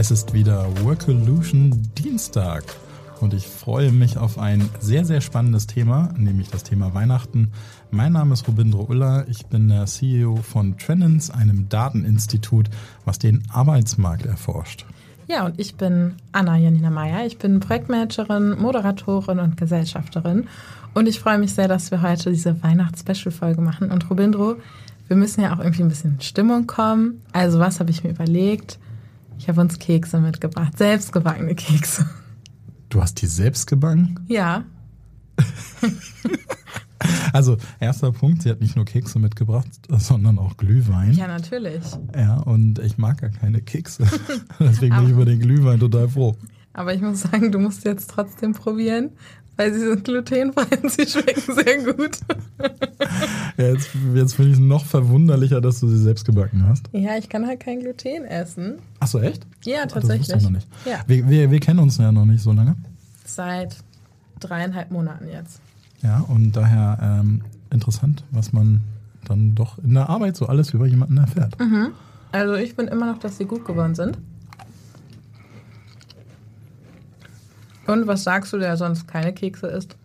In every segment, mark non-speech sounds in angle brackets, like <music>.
Es ist wieder Workolution Dienstag und ich freue mich auf ein sehr, sehr spannendes Thema, nämlich das Thema Weihnachten. Mein Name ist Robindro Uller, ich bin der CEO von Trendens, einem Dateninstitut, was den Arbeitsmarkt erforscht. Ja, und ich bin Anna Janina Meyer. Ich bin Projektmanagerin, Moderatorin und Gesellschafterin. Und ich freue mich sehr, dass wir heute diese Weihnachts-Special-Folge machen. Und Robindro, wir müssen ja auch irgendwie ein bisschen in Stimmung kommen. Also, was habe ich mir überlegt? Ich habe uns Kekse mitgebracht, selbstgebackene Kekse. Du hast die selbst gebacken? Ja. <laughs> also, erster Punkt, sie hat nicht nur Kekse mitgebracht, sondern auch Glühwein. Ja, natürlich. Ja, und ich mag gar keine Kekse. <laughs> Deswegen bin ich über den Glühwein total froh. Aber ich muss sagen, du musst jetzt trotzdem probieren, weil sie sind glutenfrei und sie schmecken sehr gut. ja, jetzt jetzt finde ich es noch verwunderlicher, dass du sie selbst gebacken hast. Ja, ich kann halt kein Gluten essen. Ach so, echt? Ja, tatsächlich. Das ich noch nicht. Ja. Wir, wir, wir kennen uns ja noch nicht so lange. Seit dreieinhalb Monaten jetzt. Ja, und daher ähm, interessant, was man dann doch in der Arbeit so alles über jemanden erfährt. Mhm. Also ich bin immer noch, dass sie gut geworden sind. Und was sagst du, der sonst keine Kekse isst?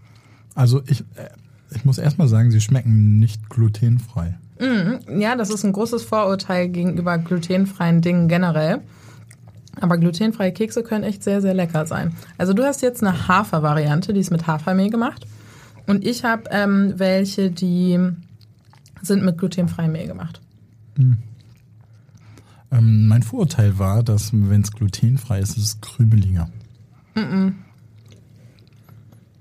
Also ich, äh, ich muss erstmal sagen, sie schmecken nicht glutenfrei. Mm, ja, das ist ein großes Vorurteil gegenüber glutenfreien Dingen generell. Aber glutenfreie Kekse können echt sehr, sehr lecker sein. Also du hast jetzt eine Hafer-Variante, die ist mit Hafermehl gemacht. Und ich habe ähm, welche, die sind mit glutenfreiem Mehl gemacht. Mm. Ähm, mein Vorurteil war, dass wenn es glutenfrei ist, ist es krümeliger. Mm, -mm.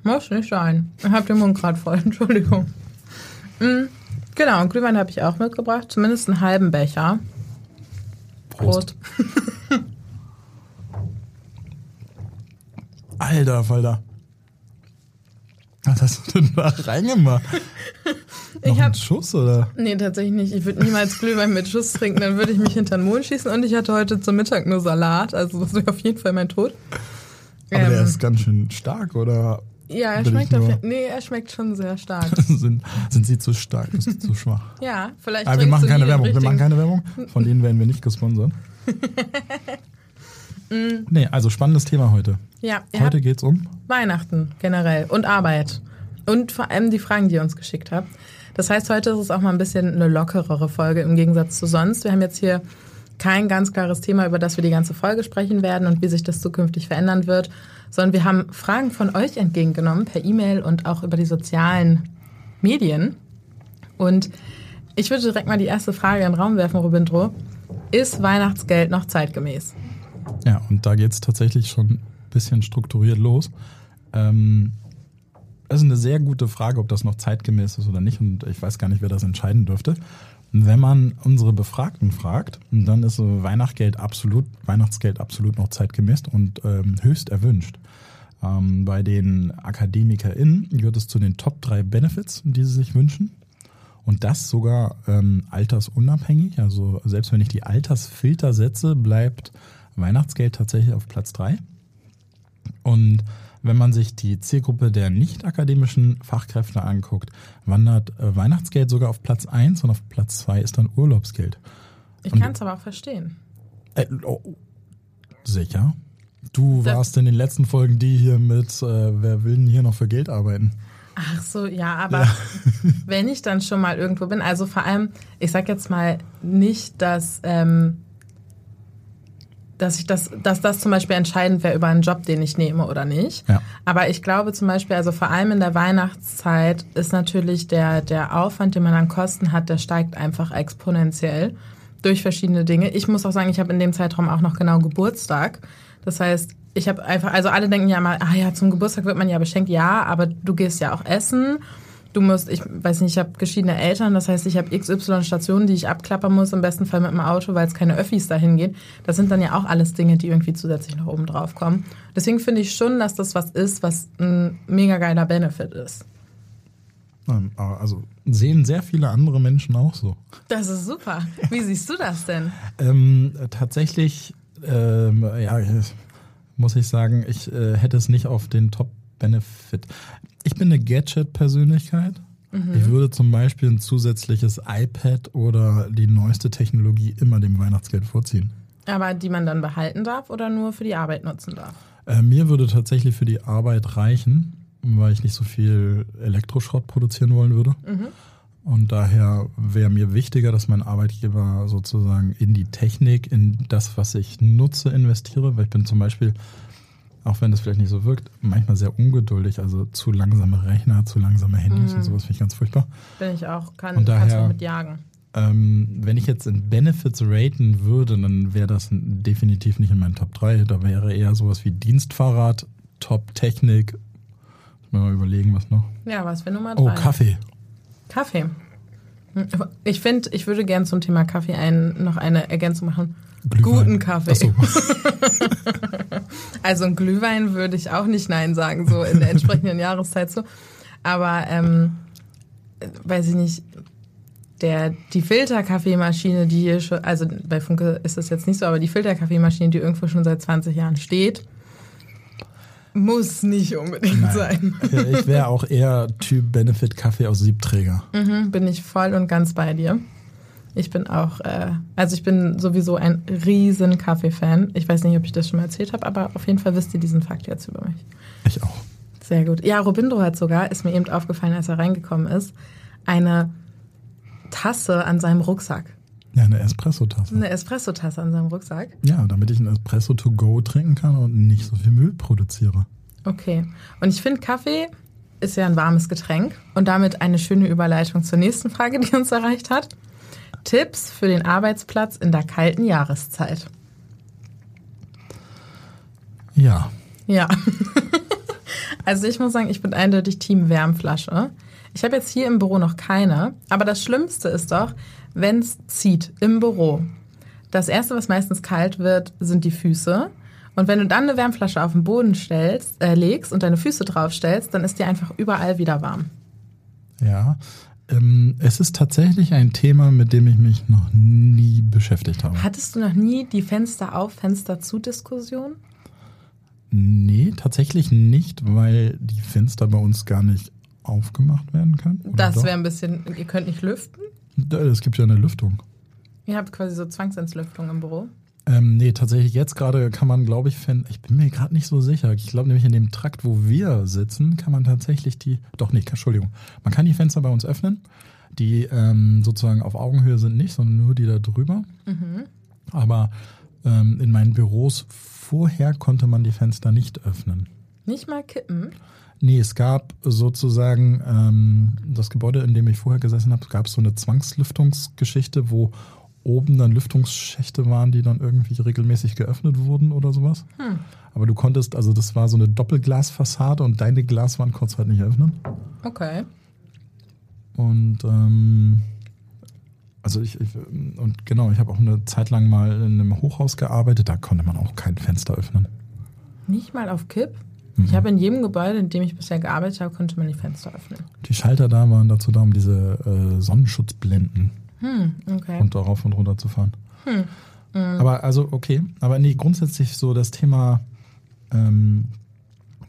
Muss nicht sein. Ich habe den Mund gerade voll, <laughs> Entschuldigung. Mhm. Genau, und Glühwein habe ich auch mitgebracht. Zumindest einen halben Becher. Prost. Prost. <laughs> Alter Falter. Was hast du denn da reingemacht? <laughs> Noch ich hab, einen Schuss, oder? Nee, tatsächlich nicht. Ich würde niemals Glühwein mit Schuss trinken, dann würde ich mich hinter den Mond schießen. Und ich hatte heute zum Mittag nur Salat, also das wäre auf jeden Fall mein Tod. Aber ähm, der ist ganz schön stark, oder? Ja, er schmeckt, auf, nee, er schmeckt schon sehr stark. <laughs> sind, sind sie zu stark, ist sie zu schwach? <laughs> ja, vielleicht. Aber wir machen keine Werbung. Wir machen keine Werbung. Von denen werden wir nicht gesponsert. <laughs> Mm. nee, also spannendes Thema heute. Ja. Heute geht es um Weihnachten generell und Arbeit. Und vor allem die Fragen, die ihr uns geschickt habt. Das heißt, heute ist es auch mal ein bisschen eine lockerere Folge im Gegensatz zu sonst. Wir haben jetzt hier kein ganz klares Thema, über das wir die ganze Folge sprechen werden und wie sich das zukünftig verändern wird, sondern wir haben Fragen von euch entgegengenommen per E-Mail und auch über die sozialen Medien. Und ich würde direkt mal die erste Frage in den Raum werfen, Robindro. Ist Weihnachtsgeld noch zeitgemäß? Ja, und da geht es tatsächlich schon ein bisschen strukturiert los. Ähm, das ist eine sehr gute Frage, ob das noch zeitgemäß ist oder nicht. Und ich weiß gar nicht, wer das entscheiden dürfte. Wenn man unsere Befragten fragt, dann ist Weihnachtsgeld absolut, Weihnachtsgeld absolut noch zeitgemäß und ähm, höchst erwünscht. Ähm, bei den AkademikerInnen gehört es zu den Top 3 Benefits, die sie sich wünschen. Und das sogar ähm, altersunabhängig. Also selbst wenn ich die Altersfilter setze, bleibt Weihnachtsgeld tatsächlich auf Platz 3. Und wenn man sich die Zielgruppe der nicht akademischen Fachkräfte anguckt, wandert äh, Weihnachtsgeld sogar auf Platz 1 und auf Platz 2 ist dann Urlaubsgeld. Ich kann es aber auch verstehen. Äh, oh, sicher? Du das warst in den letzten Folgen die hier mit, äh, wer will denn hier noch für Geld arbeiten? Ach so, ja, aber ja. wenn ich dann schon mal irgendwo bin, also vor allem, ich sag jetzt mal nicht, dass, ähm, dass ich das, dass das zum Beispiel entscheidend wäre über einen Job, den ich nehme oder nicht. Ja. Aber ich glaube zum Beispiel, also vor allem in der Weihnachtszeit ist natürlich der, der Aufwand, den man an Kosten hat, der steigt einfach exponentiell durch verschiedene Dinge. Ich muss auch sagen, ich habe in dem Zeitraum auch noch genau Geburtstag. Das heißt, ich habe einfach, also alle denken ja mal, ah ja, zum Geburtstag wird man ja beschenkt, ja, aber du gehst ja auch essen. Du musst, ich weiß nicht, ich habe geschiedene Eltern, das heißt, ich habe XY Stationen, die ich abklappern muss, im besten Fall mit dem Auto, weil es keine Öffis dahin geht. Das sind dann ja auch alles Dinge, die irgendwie zusätzlich noch oben drauf kommen. Deswegen finde ich schon, dass das was ist, was ein mega geiler Benefit ist. Also sehen sehr viele andere Menschen auch so. Das ist super. Wie <laughs> siehst du das denn? ähm, tatsächlich, ähm, ja, muss ich sagen, ich äh, hätte es nicht auf den Top-Benefit. Ich bin eine Gadget-Persönlichkeit. Mhm. Ich würde zum Beispiel ein zusätzliches iPad oder die neueste Technologie immer dem Weihnachtsgeld vorziehen. Aber die man dann behalten darf oder nur für die Arbeit nutzen darf? Äh, mir würde tatsächlich für die Arbeit reichen, weil ich nicht so viel Elektroschrott produzieren wollen würde. Mhm. Und daher wäre mir wichtiger, dass mein Arbeitgeber sozusagen in die Technik, in das, was ich nutze, investiere. Weil ich bin zum Beispiel, auch wenn das vielleicht nicht so wirkt, manchmal sehr ungeduldig. Also zu langsame Rechner, zu langsame Handys mhm. und sowas finde ich ganz furchtbar. Bin ich auch, kann, und daher, mit jagen. Ähm, wenn ich jetzt in Benefits raten würde, dann wäre das definitiv nicht in meinen Top 3. Da wäre eher sowas wie Dienstfahrrad, Top-Technik. Mal überlegen, was noch. Ja, was für Nummer 3? Oh, Kaffee. Kaffee. Ich finde, ich würde gern zum Thema Kaffee ein, noch eine Ergänzung machen. Glühwein. Guten Kaffee. So. <laughs> also ein Glühwein würde ich auch nicht Nein sagen, so in der entsprechenden Jahreszeit so. Aber ähm, weiß ich nicht, der, die Filterkaffeemaschine, die hier schon, also bei Funke ist das jetzt nicht so, aber die Filterkaffeemaschine, die irgendwo schon seit 20 Jahren steht, muss nicht unbedingt Nein. sein. <laughs> ich wäre auch eher Typ Benefit Kaffee aus Siebträger. Mhm, bin ich voll und ganz bei dir. Ich bin auch, äh, also ich bin sowieso ein riesen Kaffee-Fan. Ich weiß nicht, ob ich das schon mal erzählt habe, aber auf jeden Fall wisst ihr diesen Fakt jetzt über mich. Ich auch. Sehr gut. Ja, Robindo hat sogar, ist mir eben aufgefallen, als er reingekommen ist, eine Tasse an seinem Rucksack. Ja, eine Espresso-Tasse. Eine Espresso-Tasse an seinem Rucksack. Ja, damit ich ein Espresso to go trinken kann und nicht so viel Müll produziere. Okay. Und ich finde, Kaffee ist ja ein warmes Getränk und damit eine schöne Überleitung zur nächsten Frage, die uns erreicht hat. Tipps für den Arbeitsplatz in der kalten Jahreszeit. Ja. Ja. <laughs> also ich muss sagen, ich bin eindeutig Team Wärmflasche. Ich habe jetzt hier im Büro noch keine, aber das Schlimmste ist doch, wenn es zieht im Büro. Das erste, was meistens kalt wird, sind die Füße. Und wenn du dann eine Wärmflasche auf den Boden stellst, äh, legst und deine Füße draufstellst, dann ist dir einfach überall wieder warm. Ja, ähm, es ist tatsächlich ein Thema, mit dem ich mich noch nie beschäftigt habe. Hattest du noch nie die Fenster auf, Fenster zu Diskussion? Nee, tatsächlich nicht, weil die Fenster bei uns gar nicht aufgemacht werden können. Das wäre ein bisschen, ihr könnt nicht lüften? Es gibt ja eine Lüftung. Ihr habt quasi so Zwangsentlüftung im Büro? Ähm, nee, tatsächlich jetzt gerade kann man, glaube ich, ich bin mir gerade nicht so sicher. Ich glaube nämlich in dem Trakt, wo wir sitzen, kann man tatsächlich die, doch nicht, Entschuldigung, man kann die Fenster bei uns öffnen, die ähm, sozusagen auf Augenhöhe sind nicht, sondern nur die da drüber. Mhm. Aber ähm, in meinen Büros vorher konnte man die Fenster nicht öffnen. Nicht mal kippen? Nee, es gab sozusagen ähm, das Gebäude, in dem ich vorher gesessen habe, gab es so eine Zwangslüftungsgeschichte, wo oben dann Lüftungsschächte waren, die dann irgendwie regelmäßig geöffnet wurden oder sowas. Hm. Aber du konntest, also das war so eine Doppelglasfassade und deine Glaswand konntest halt nicht öffnen. Okay. Und ähm, also ich, ich, und genau, ich habe auch eine Zeit lang mal in einem Hochhaus gearbeitet, da konnte man auch kein Fenster öffnen. Nicht mal auf Kipp? Mhm. Ich habe in jedem Gebäude, in dem ich bisher gearbeitet habe, konnte man die Fenster öffnen. Die Schalter da waren dazu da, um diese äh, Sonnenschutzblenden hm, okay. runter, rauf und runter zu fahren. Hm. Mhm. Aber also okay, aber nee, grundsätzlich so das Thema ähm,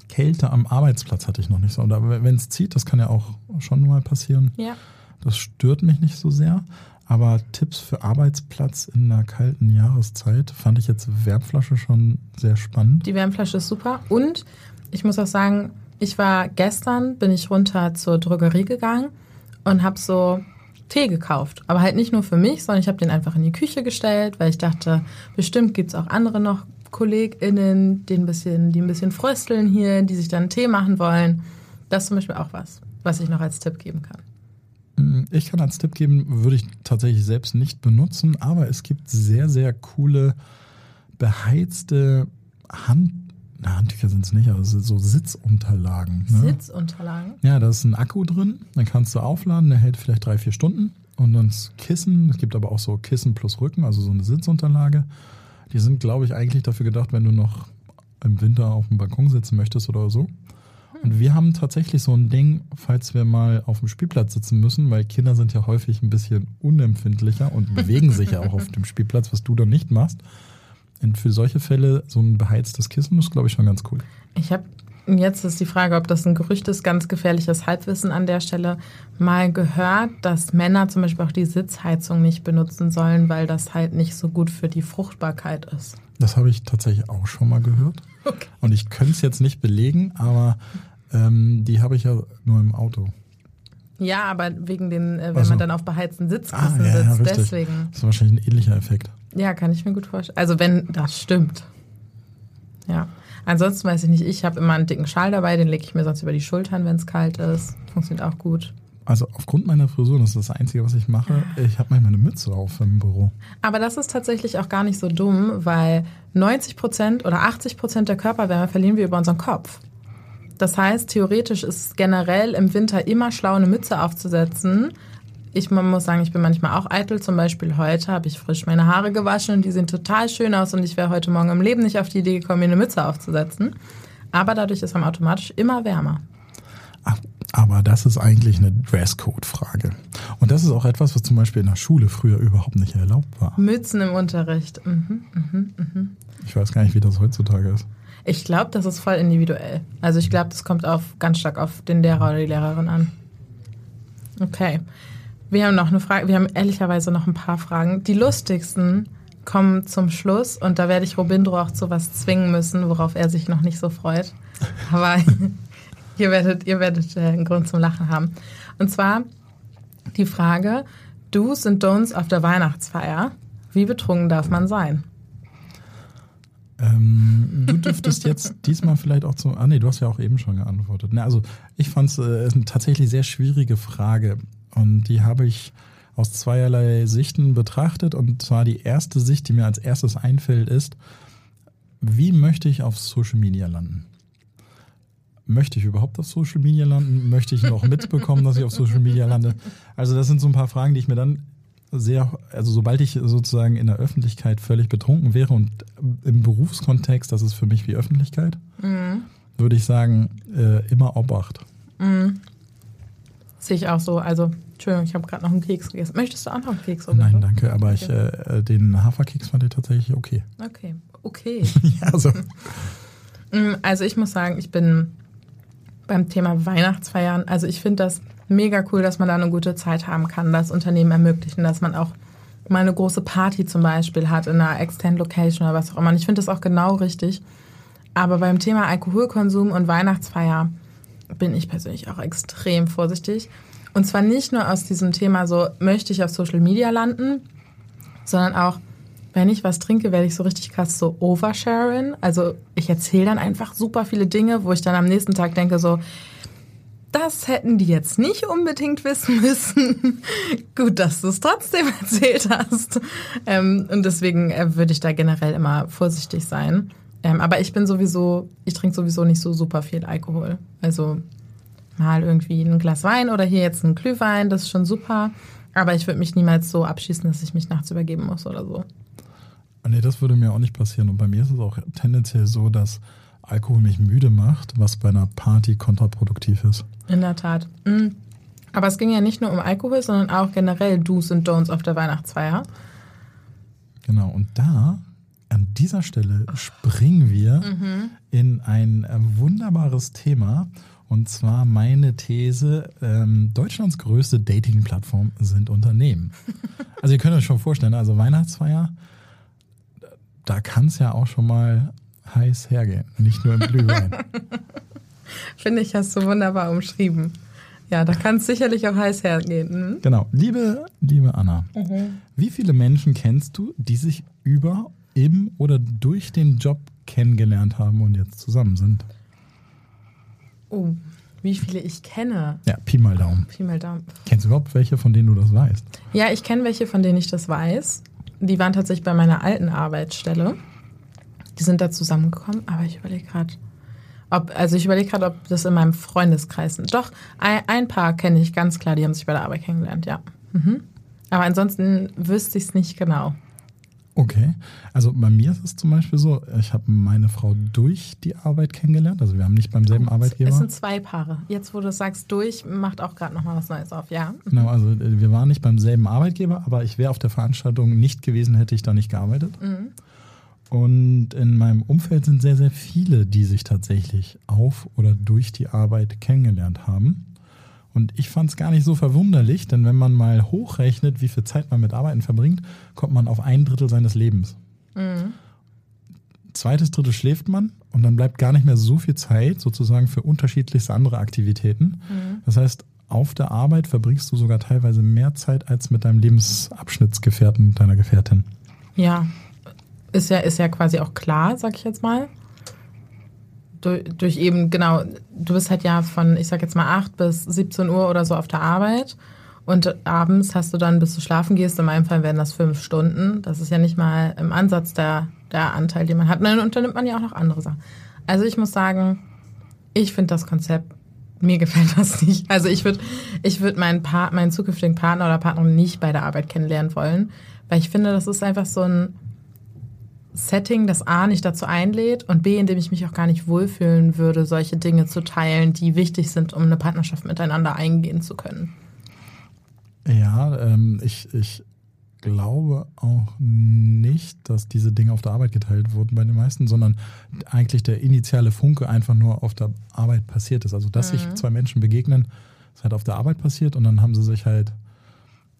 Kälte am Arbeitsplatz hatte ich noch nicht so. Oder wenn es zieht, das kann ja auch schon mal passieren. Ja. Das stört mich nicht so sehr. Aber Tipps für Arbeitsplatz in einer kalten Jahreszeit fand ich jetzt Wärmflasche schon sehr spannend. Die Wärmflasche ist super. Und ich muss auch sagen, ich war gestern, bin ich runter zur Drogerie gegangen und habe so Tee gekauft. Aber halt nicht nur für mich, sondern ich habe den einfach in die Küche gestellt, weil ich dachte, bestimmt gibt's auch andere noch KollegInnen, die ein bisschen, die ein bisschen frösteln hier, die sich dann Tee machen wollen. Das ist zum Beispiel auch was, was ich noch als Tipp geben kann. Ich kann als Tipp geben, würde ich tatsächlich selbst nicht benutzen, aber es gibt sehr, sehr coole beheizte Hand, na, Handtücher sind es nicht, aber so Sitzunterlagen. Ne? Sitzunterlagen? Ja, da ist ein Akku drin, dann kannst du aufladen, der hält vielleicht drei, vier Stunden. Und dann das Kissen, es gibt aber auch so Kissen plus Rücken, also so eine Sitzunterlage. Die sind, glaube ich, eigentlich dafür gedacht, wenn du noch im Winter auf dem Balkon sitzen möchtest oder so. Und wir haben tatsächlich so ein Ding, falls wir mal auf dem Spielplatz sitzen müssen, weil Kinder sind ja häufig ein bisschen unempfindlicher und bewegen sich ja auch auf dem Spielplatz, was du dann nicht machst. Und für solche Fälle so ein beheiztes Kissen ist, glaube ich, schon ganz cool. Ich habe jetzt ist die Frage, ob das ein Gerücht ist, ganz gefährliches Halbwissen an der Stelle, mal gehört, dass Männer zum Beispiel auch die Sitzheizung nicht benutzen sollen, weil das halt nicht so gut für die Fruchtbarkeit ist. Das habe ich tatsächlich auch schon mal gehört. Okay. Und ich könnte es jetzt nicht belegen, aber ähm, die habe ich ja nur im Auto. Ja, aber wegen den, äh, wenn Ach so. man dann auf beheizten Sitzkissen Ah, ja, ja, sitzt, richtig. deswegen. Das ist wahrscheinlich ein ähnlicher Effekt. Ja, kann ich mir gut vorstellen. Also wenn das stimmt. Ja. Ansonsten weiß ich nicht, ich habe immer einen dicken Schal dabei, den lege ich mir sonst über die Schultern, wenn es kalt ist. Funktioniert auch gut. Also aufgrund meiner Frisur, das ist das Einzige, was ich mache, ich habe manchmal eine Mütze auf im Büro. Aber das ist tatsächlich auch gar nicht so dumm, weil 90 Prozent oder 80 Prozent der Körperwärme verlieren wir über unseren Kopf. Das heißt, theoretisch ist es generell im Winter immer schlau, eine Mütze aufzusetzen. Ich man muss sagen, ich bin manchmal auch eitel. Zum Beispiel heute habe ich frisch meine Haare gewaschen und die sehen total schön aus und ich wäre heute Morgen im Leben nicht auf die Idee gekommen, mir eine Mütze aufzusetzen. Aber dadurch ist man automatisch immer wärmer. Aber das ist eigentlich eine Dresscode-Frage. Und das ist auch etwas, was zum Beispiel in der Schule früher überhaupt nicht erlaubt war. Mützen im Unterricht. Mhm, mhm, mhm. Ich weiß gar nicht, wie das heutzutage ist. Ich glaube, das ist voll individuell. Also ich glaube, das kommt auf ganz stark auf den Lehrer oder die Lehrerin an. Okay. Wir haben noch eine Frage, wir haben ehrlicherweise noch ein paar Fragen. Die lustigsten kommen zum Schluss und da werde ich Robindro auch zu was zwingen müssen, worauf er sich noch nicht so freut. Aber <laughs> ihr werdet, ihr werdet äh, einen Grund zum Lachen haben. Und zwar die Frage, Do's und Don'ts auf der Weihnachtsfeier. Wie betrunken darf man sein? Ähm, du dürftest jetzt <laughs> diesmal vielleicht auch zu. Ah, nee, du hast ja auch eben schon geantwortet. Ne, also, ich fand es äh, eine tatsächlich sehr schwierige Frage. Und die habe ich aus zweierlei Sichten betrachtet. Und zwar die erste Sicht, die mir als erstes einfällt, ist, wie möchte ich auf Social Media landen? Möchte ich überhaupt auf Social Media landen? Möchte ich noch <laughs> mitbekommen, dass ich auf Social Media lande? Also, das sind so ein paar Fragen, die ich mir dann sehr, also sobald ich sozusagen in der Öffentlichkeit völlig betrunken wäre und im Berufskontext, das ist für mich wie Öffentlichkeit, würde ich sagen, äh, immer Obacht. Sehe ich auch so. Also, Entschuldigung, ich habe gerade noch einen Keks gegessen. Möchtest du auch noch einen Keks? Nein, Robindro? danke, aber ich, äh, den Haferkeks fand ich tatsächlich okay. Okay, okay. <laughs> ja, also, Mm, Also ich muss sagen, ich bin beim Thema Weihnachtsfeiern, also ich finde das mega cool, dass man da eine gute Zeit haben kann, das Unternehmen ermöglichen, dass man auch mal eine große Party zum Beispiel hat in einer Extend Location oder was auch immer. Und ich finde das auch genau richtig. Aber beim Thema Alkoholkonsum und Weihnachtsfeier bin ich persönlich auch extrem vorsichtig. Und zwar nicht nur aus diesem Thema so, möchte ich auf Social Media landen, sondern auch, wenn ich was trinke, werde ich so richtig krass so oversharen. Also ich erzähle dann einfach super viele Dinge, wo ich dann am nächsten Tag denke so, das hätten die jetzt nicht unbedingt wissen müssen. <laughs> Gut, dass du es trotzdem <laughs> erzählt hast. Ähm, und deswegen äh, würde ich da generell immer vorsichtig sein. Ähm, aber ich bin sowieso, ich trinke sowieso nicht so super viel Alkohol. Also mal irgendwie ein Glas Wein oder hier jetzt ein Glühwein, das ist schon super. Aber ich würde mich niemals so abschießen, dass ich mich nachts übergeben muss oder so. nee, das würde mir auch nicht passieren. Und bei mir ist es auch tendenziell so, dass Alkohol mich müde macht, was bei einer Party kontraproduktiv ist. In der Tat. Mm. Aber es ging ja nicht nur um Alkohol, sondern auch generell Do's und Don'ts auf der Weihnachtsfeier. Genau, und da an dieser Stelle springen wir in ein äh, wunderbares Thema. Und zwar meine These, ähm, Deutschlands größte Dating-Plattform sind Unternehmen. <laughs> Also ihr könnt euch schon vorstellen, also Weihnachtsfeier, da kann es ja auch schon mal heiß hergehen, nicht nur im Glühwein. <laughs> Finde ich, hast du wunderbar umschrieben. Ja, da kann es sicherlich auch heiß hergehen. Hm? Genau. Liebe, liebe Anna, wie viele Menschen kennst du, die sich über, im oder durch den Job kennengelernt haben und jetzt zusammen sind? Oh, wie viele ich kenne. Ja, Pi mal Daumen. Pi mal Daumen. Kennst du überhaupt welche, von denen du das weißt? Ja, ich kenne welche, von denen ich das weiß. Die waren tatsächlich bei meiner alten Arbeitsstelle. Die sind da zusammengekommen, aber ich überlege gerade, ob, also ich überlege gerade, ob das in meinem Freundeskreis sind. Doch, ein, ein paar kenne ich ganz klar, die haben sich bei der Arbeit kennengelernt, ja. Mhm. Aber ansonsten wüsste ich es nicht genau. Okay. Also bei mir ist es zum Beispiel so, ich habe meine Frau durch die Arbeit kennengelernt. Also wir haben nicht beim selben Arbeitgeber. Es sind zwei Paare. Jetzt, wo du es sagst, durch, macht auch gerade nochmal was Neues auf, ja. Genau, also äh, wir waren nicht beim selben Arbeitgeber, aber ich wäre auf der Veranstaltung nicht gewesen, hätte ich da nicht gearbeitet. Und in meinem Umfeld sind sehr, sehr viele, die sich tatsächlich auf oder durch die Arbeit kennengelernt haben. Und ich fand es gar nicht so verwunderlich, denn wenn man mal hochrechnet, wie viel Zeit man mit Arbeiten verbringt, kommt man auf ein Drittel seines Lebens. Zweites Drittel schläft man und dann bleibt gar nicht mehr so viel Zeit sozusagen für unterschiedlichste andere Aktivitäten. Das heißt, auf der Arbeit verbringst du sogar teilweise mehr Zeit als mit deinem Lebensabschnittsgefährten, deiner Gefährtin. Ja, ist ja, ist ja quasi auch klar, sag ich jetzt mal. Durch, durch eben, genau, du bist halt ja von, ich sag jetzt mal, 8 bis 17 Uhr oder so auf der Arbeit. Und abends hast du dann, bis du schlafen gehst, in meinem Fall werden das fünf Stunden. Das ist ja nicht mal im Ansatz der, der Anteil, den man hat. Und dann unternimmt man ja auch noch andere Sachen. Also ich muss sagen, ich finde das Konzept, mir gefällt das <laughs> nicht. Also ich würde ich würd meinen, meinen zukünftigen Partner oder Partnerin nicht bei der Arbeit kennenlernen wollen, weil ich finde, das ist einfach so ein Setting, das A nicht dazu einlädt und B, in dem ich mich auch gar nicht wohlfühlen würde, solche Dinge zu teilen, die wichtig sind, um eine Partnerschaft miteinander eingehen zu können. Ja, ähm, ich, ich glaube auch nicht, dass diese Dinge auf der Arbeit geteilt wurden bei den meisten, sondern eigentlich der initiale Funke einfach nur auf der Arbeit passiert ist. Also, dass sich zwei Menschen begegnen, ist halt auf der Arbeit passiert und dann haben sie sich halt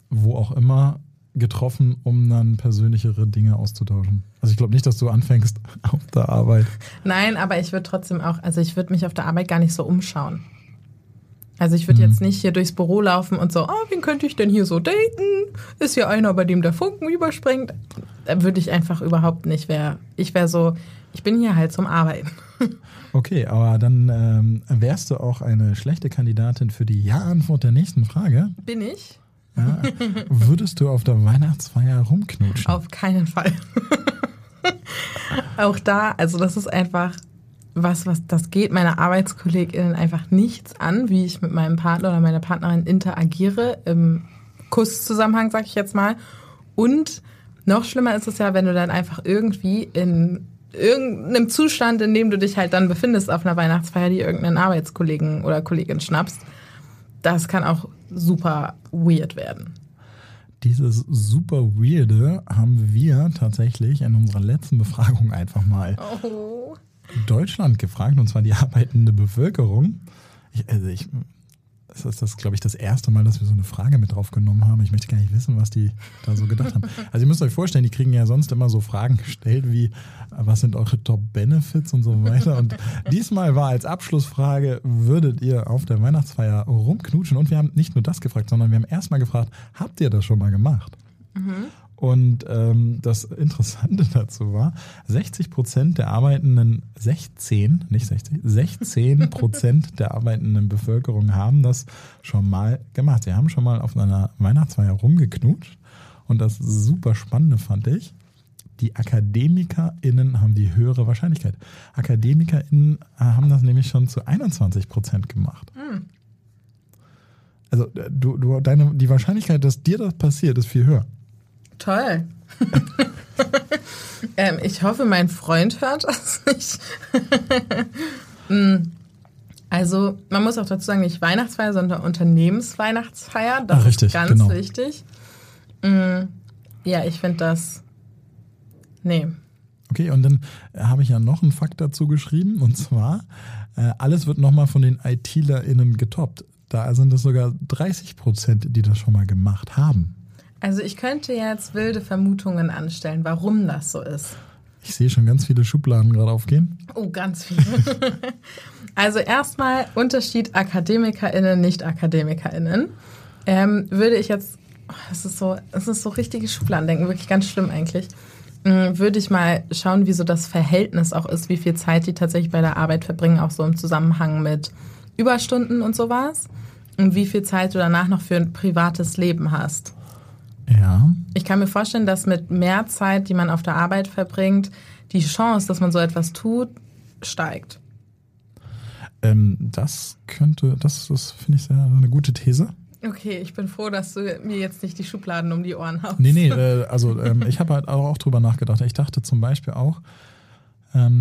wo auch immer getroffen, um dann persönlichere Dinge auszutauschen. Also ich glaube nicht, dass du anfängst <laughs> auf der Arbeit. Nein, aber ich würde trotzdem auch, also ich würde mich auf der Arbeit gar nicht so umschauen. Also ich würde jetzt nicht hier durchs Büro laufen und so, ah, wen könnte ich denn hier so daten? Ist hier einer, bei dem der Funken überspringt? Da würde ich einfach überhaupt nicht. Wär, ich wäre so, ich bin hier halt zum Arbeiten. <laughs> Okay, aber dann ähm, wärst du auch eine schlechte Kandidatin für die Ja-Antwort der nächsten Frage. Bin ich? Ja. <laughs> Würdest du auf der Weihnachtsfeier rumknutschen? Auf keinen Fall. Auch da, also das ist einfach was, was das geht meine ArbeitskollegInnen einfach nichts an, wie ich mit meinem Partner oder meiner Partnerin interagiere im Kusszusammenhang, sag ich jetzt mal. Und noch schlimmer ist es ja, wenn du dann einfach irgendwie in irgendeinem Zustand, in dem du dich halt dann befindest auf einer Weihnachtsfeier, die irgendeinen Arbeitskollegen oder Kollegin schnappst. Das kann auch super weird werden. Dieses super Weirde haben wir tatsächlich in unserer letzten Befragung einfach mal Oh. Deutschland gefragt, und zwar die arbeitende Bevölkerung. Ich, also ich, das ist das, glaube ich, das erste Mal, dass wir so eine Frage mit draufgenommen haben. Ich möchte gar nicht wissen, was die da so gedacht haben. Also ihr müsst euch vorstellen, die kriegen ja sonst immer so Fragen gestellt wie, was sind eure Top-Benefits und so weiter. Und diesmal war als Abschlussfrage, würdet ihr auf der Weihnachtsfeier rumknutschen? Und wir haben nicht nur das gefragt, sondern wir haben erstmal gefragt, habt ihr das schon mal gemacht? Und ähm, das Interessante <laughs> dazu war, 60 Prozent der arbeitenden, 16, nicht 60, 16 Prozent <laughs> der arbeitenden Bevölkerung haben das schon mal gemacht. Sie haben schon mal auf einer Weihnachtsfeier rumgeknutscht. Und das super Spannende fand ich, die AkademikerInnen haben die höhere Wahrscheinlichkeit. AkademikerInnen äh, haben das nämlich schon zu 21 Prozent gemacht. Also äh, du, du, deine, die Wahrscheinlichkeit, dass dir das passiert, ist viel höher. Toll. <laughs> ähm, ich hoffe, mein Freund hört das nicht. <laughs> Mm, also, man muss auch dazu sagen, nicht Weihnachtsfeier, sondern Unternehmensweihnachtsfeier. Das Ah, richtig, ist ganz genau. wichtig. Mm, ja, ich finde das. Nee. Okay, und dann äh, habe ich ja noch einen Fakt dazu geschrieben, und zwar, äh, alles wird nochmal von den ITlerInnen getoppt. Da sind es sogar 30 Prozent, die das schon mal gemacht haben. Also ich könnte jetzt wilde Vermutungen anstellen, warum das so ist. Ich sehe schon ganz viele Schubladen gerade aufgehen. Oh, ganz viele. <laughs> also erstmal Unterschied AkademikerInnen, Nicht-AkademikerInnen. Ähm, würde ich jetzt, oh, das ist so, das ist so richtige Schubladendenken, wirklich ganz schlimm eigentlich. Ähm, würde ich mal schauen, wie so das Verhältnis auch ist, wie viel Zeit die tatsächlich bei der Arbeit verbringen, auch so im Zusammenhang mit Überstunden und sowas. Und wie viel Zeit du danach noch für ein privates Leben hast. Ja. Ich kann mir vorstellen, dass mit mehr Zeit, die man auf der Arbeit verbringt, die Chance, dass man so etwas tut, steigt. Ähm, das könnte, das, das finde ich sehr eine gute These. Okay, ich bin froh, dass du mir jetzt nicht die Schubladen um die Ohren haust. Nee, nee, äh, also <laughs> ähm, ich habe halt auch drüber nachgedacht. Ich dachte zum Beispiel auch,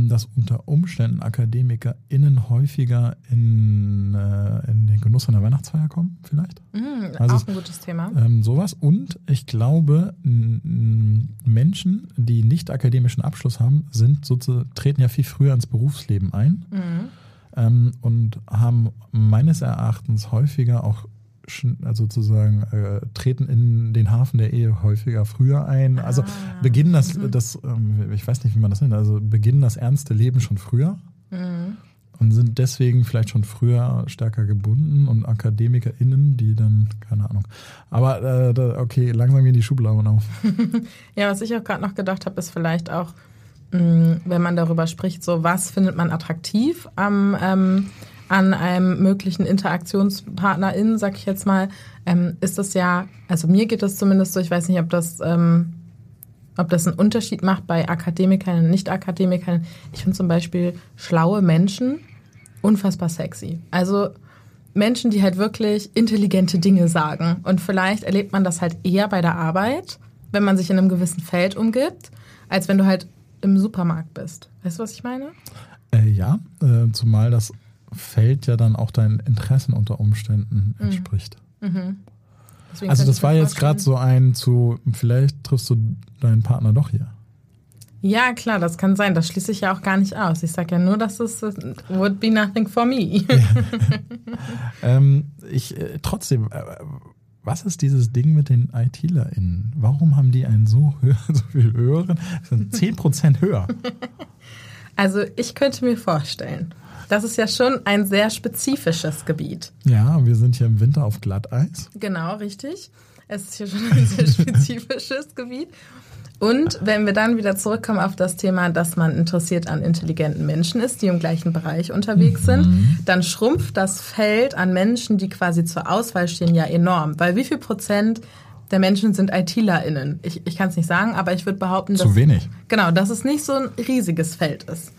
dass unter Umständen AkademikerInnen häufiger in, äh, in den Genuss einer Weihnachtsfeier kommen, vielleicht. Mm, also, auch ein gutes Thema. Ähm, sowas. Und ich glaube, Menschen, die nicht akademischen Abschluss haben, sind sozusagen, treten ja viel früher ins Berufsleben ein. Mm. Ähm, und haben meines Erachtens häufiger auch also sozusagen äh, treten in den Hafen der Ehe häufiger früher ein. Also ah. beginnen das, mhm. das ähm, ich weiß nicht, wie man das nennt, also beginnen das ernste Leben schon früher mhm. und sind deswegen vielleicht schon früher stärker gebunden und AkademikerInnen, die dann, keine Ahnung. Aber äh, da, okay, langsam gehen die Schubladen auf. <laughs> ja, was ich auch gerade noch gedacht habe, ist vielleicht auch, mh, mm, wenn man darüber spricht, so was findet man attraktiv am ähm, an einem möglichen Interaktionspartnerin, sag ich jetzt mal, ähm, ist das ja, also mir geht das zumindest so, ich weiß nicht, ob das, ähm, ob das einen Unterschied macht bei Akademikern und Nicht-Akademikern. Ich finde zum Beispiel schlaue Menschen unfassbar sexy. Also Menschen, die halt wirklich intelligente Dinge sagen. Und vielleicht erlebt man das halt eher bei der Arbeit, wenn man sich in einem gewissen Feld umgibt, als wenn du halt im Supermarkt bist. Weißt du, was ich meine? Äh, ja, äh, zumal das Feld ja dann auch deinen Interessen unter Umständen mhm. entspricht. Mhm. Also das war jetzt gerade so ein zu, vielleicht triffst du deinen Partner doch hier. Ja, klar, das kann sein. Das schließe ich ja auch gar nicht aus. Ich sage ja nur, dass es would be nothing for me. <laughs> <laughs> ähm, ich äh, trotzdem, äh, was ist dieses Ding mit den ITlerInnen? Warum haben die einen so, höher, <laughs> so viel höheren? Das sind 10% höher. Also ich könnte mir vorstellen, das ist ja schon ein sehr spezifisches Gebiet. Ja, wir sind hier im Winter auf Glatteis. Genau, richtig. Es ist hier schon ein sehr <laughs> spezifisches Gebiet. Und wenn wir dann wieder zurückkommen auf das Thema, dass man interessiert an intelligenten Menschen ist, die im gleichen Bereich unterwegs mhm. sind, dann schrumpft das Feld an Menschen, die quasi zur Auswahl stehen, ja enorm. Weil wie viel Prozent der Menschen sind ITlerInnen? Ich, ich kann es nicht sagen, aber ich würde behaupten, dass. Zu wenig. Genau, dass es nicht so ein riesiges Feld ist.